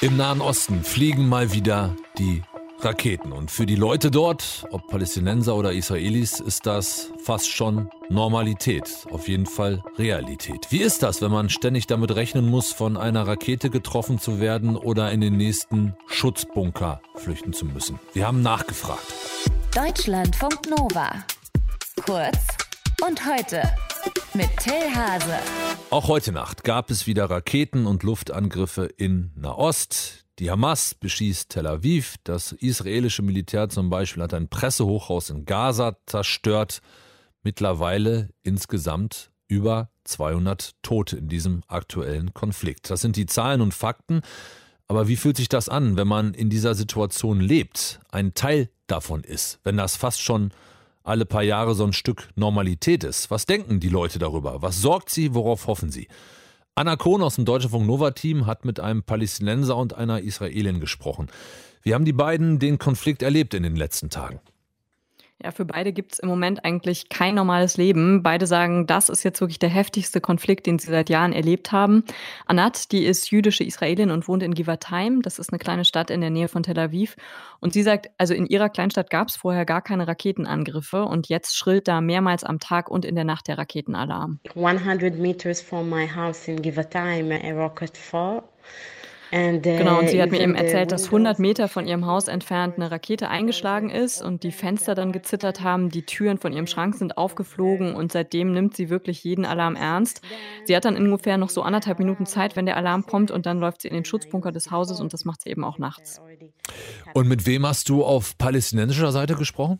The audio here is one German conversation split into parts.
Im Nahen Osten fliegen mal wieder die Raketen. Und für die Leute dort, ob Palästinenser oder Israelis, ist das fast schon Normalität, auf jeden Fall Realität. Wie ist das, wenn man ständig damit rechnen muss, von einer Rakete getroffen zu werden oder in den nächsten Schutzbunker flüchten zu müssen? Wir haben nachgefragt. Deutschlandfunk Nova. Kurz und heute mit Till Hase. Auch heute Nacht gab es wieder Raketen- und Luftangriffe in Nahost. Die Hamas beschießt Tel Aviv. Das israelische Militär zum Beispiel hat ein Pressehochhaus in Gaza zerstört. Mittlerweile insgesamt über 200 Tote in diesem aktuellen Konflikt. Das sind die Zahlen und Fakten. Aber wie fühlt sich das an, wenn man in dieser Situation lebt, ein Teil davon ist, wenn das fast schon alle paar Jahre so ein Stück Normalität ist. Was denken die Leute darüber? Was sorgt sie? Worauf hoffen sie? Anna Kohn aus dem Deutschlandfunk Nova Team hat mit einem Palästinenser und einer Israelin gesprochen. Wie haben die beiden den Konflikt erlebt in den letzten Tagen? Ja, für beide gibt es im Moment eigentlich kein normales Leben. Beide sagen, das ist jetzt wirklich der heftigste Konflikt, den sie seit Jahren erlebt haben. Anat, die ist jüdische Israelin und wohnt in Givatayim. Das ist eine kleine Stadt in der Nähe von Tel Aviv. Und sie sagt, also in ihrer Kleinstadt gab es vorher gar keine Raketenangriffe und jetzt schrillt da mehrmals am Tag und in der Nacht der Raketenalarm. 100 meters from my house in Givatayim, a rocket fall. Genau, und sie hat mir eben erzählt, dass 100 Meter von ihrem Haus entfernt eine Rakete eingeschlagen ist und die Fenster dann gezittert haben, die Türen von ihrem Schrank sind aufgeflogen und seitdem nimmt sie wirklich jeden Alarm ernst. Sie hat dann ungefähr noch so anderthalb Minuten Zeit, wenn der Alarm kommt und dann läuft sie in den Schutzbunker des Hauses und das macht sie eben auch nachts. Und mit wem hast du auf palästinensischer Seite gesprochen?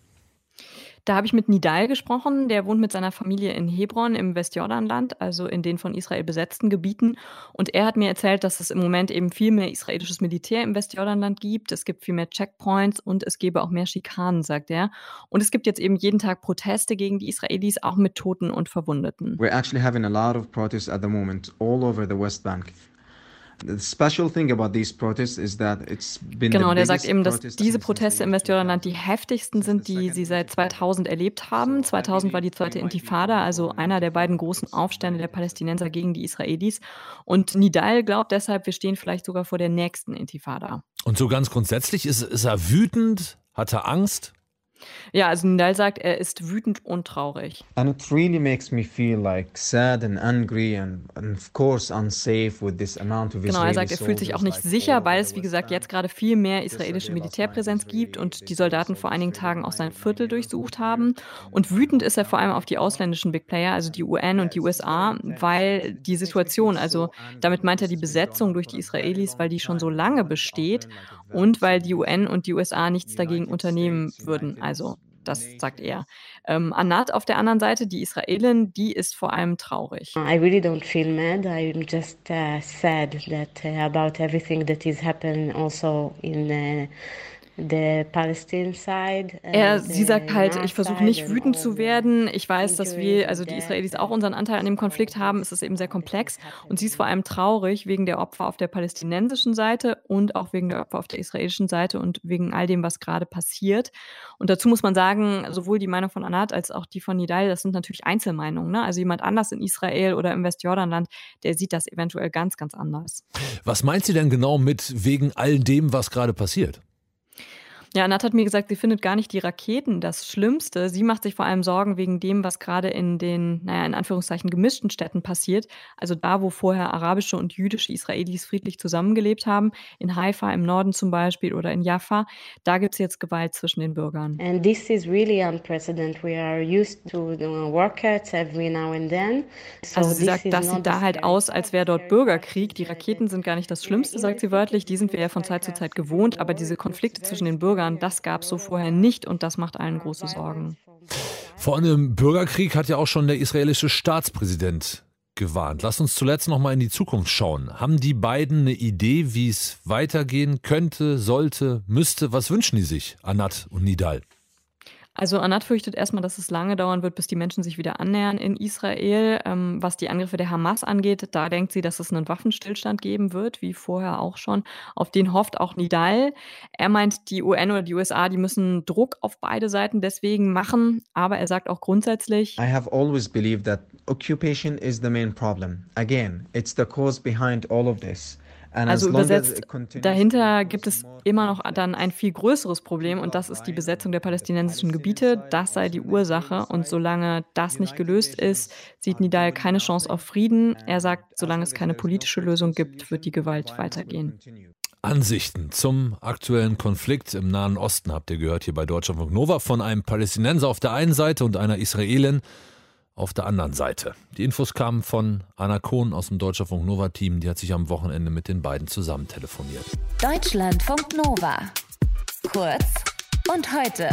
Da habe ich mit Nidal gesprochen, der wohnt mit seiner Familie in Hebron im Westjordanland, also in den von Israel besetzten Gebieten. Und er hat mir erzählt, dass es im Moment eben viel mehr israelisches Militär im Westjordanland gibt. Es gibt viel mehr Checkpoints und es gäbe auch mehr Schikanen, sagt er. Und es gibt jetzt eben jeden Tag Proteste gegen die Israelis, auch mit Toten und Verwundeten. We're actually having a lot of protests at the moment all over the West Bank. Genau, der sagt eben, dass diese Proteste im Westjordanland die heftigsten sind, die sie seit 2000 erlebt haben. 2000 war die zweite Intifada, also einer der beiden großen Aufstände der Palästinenser gegen die Israelis. Und Nidal glaubt deshalb, wir stehen vielleicht sogar vor der nächsten Intifada. Und so ganz grundsätzlich ist, ist er wütend, hat er Angst? Ja, also Nidal sagt, er ist wütend und traurig. And it really makes me feel like sad and angry and, and of course unsafe with this amount of Genau, er sagt, er fühlt sich auch nicht sicher, weil es wie gesagt jetzt gerade viel mehr israelische Militärpräsenz gibt und die Soldaten vor einigen Tagen auch sein Viertel durchsucht haben. Und wütend ist er vor allem auf die ausländischen Big Player, also die UN und die USA, weil die Situation, also damit meint er die Besetzung durch die Israelis, weil die schon so lange besteht und weil die UN und die USA nichts dagegen unternehmen würden. Also das sagt er. Ähm, Anat auf der anderen Seite, die Israelin, die ist vor allem traurig. I really don't feel mad. I'm just uh, sad that uh, about everything that is happening also in uh, er, sie sagt halt, ich versuche nicht wütend zu werden. Ich weiß, dass wir, also die Israelis, auch unseren Anteil an dem Konflikt haben. Es ist eben sehr komplex. Und sie ist vor allem traurig wegen der Opfer auf der palästinensischen Seite und auch wegen der Opfer auf der israelischen Seite und wegen all dem, was gerade passiert. Und dazu muss man sagen, sowohl die Meinung von Anat als auch die von Nidal, das sind natürlich Einzelmeinungen. Ne? Also jemand anders in Israel oder im Westjordanland, der sieht das eventuell ganz, ganz anders. Was meint sie denn genau mit wegen all dem, was gerade passiert? Ja, Nat hat mir gesagt, sie findet gar nicht die Raketen das Schlimmste. Sie macht sich vor allem Sorgen wegen dem, was gerade in den, naja, in Anführungszeichen gemischten Städten passiert. Also da, wo vorher arabische und jüdische Israelis friedlich zusammengelebt haben, in Haifa im Norden zum Beispiel oder in Jaffa, da gibt es jetzt Gewalt zwischen den Bürgern. And this is really unprecedented. We are used to workouts every now and then. So also sie sagt, das sieht da halt aus, als wäre dort Bürgerkrieg. Die Raketen sind gar nicht das Schlimmste, sagt sie wörtlich. Die sind wir ja von Zeit zu Zeit gewohnt, aber diese Konflikte zwischen den Bürgern Bürgern. Das gab es so vorher nicht und das macht allen große Sorgen. Vor einem Bürgerkrieg hat ja auch schon der israelische Staatspräsident gewarnt. Lass uns zuletzt noch mal in die Zukunft schauen. Haben die beiden eine Idee, wie es weitergehen könnte, sollte, müsste? Was wünschen die sich, Anat und Nidal? Also Anat fürchtet erstmal, dass es lange dauern wird, bis die Menschen sich wieder annähern in Israel. Ähm, was die Angriffe der Hamas angeht, da denkt sie, dass es einen Waffenstillstand geben wird, wie vorher auch schon. Auf den hofft auch Nidal. Er meint, die UN oder die USA, die müssen Druck auf beide Seiten deswegen machen. Aber er sagt auch grundsätzlich, I have always believed that occupation is the main problem. Again, it's the cause behind all of this. Also übersetzt, dahinter gibt es immer noch dann ein viel größeres Problem und das ist die Besetzung der palästinensischen Gebiete. Das sei die Ursache und solange das nicht gelöst ist, sieht Nidal keine Chance auf Frieden. Er sagt, solange es keine politische Lösung gibt, wird die Gewalt weitergehen. Ansichten zum aktuellen Konflikt im Nahen Osten habt ihr gehört hier bei Deutschlandfunk Nova von einem Palästinenser auf der einen Seite und einer Israelin auf der anderen Seite. Die Infos kamen von Anna Kohn aus dem Deutschlandfunk Nova Team, die hat sich am Wochenende mit den beiden zusammen telefoniert. Deutschlandfunk Nova. Kurz und heute.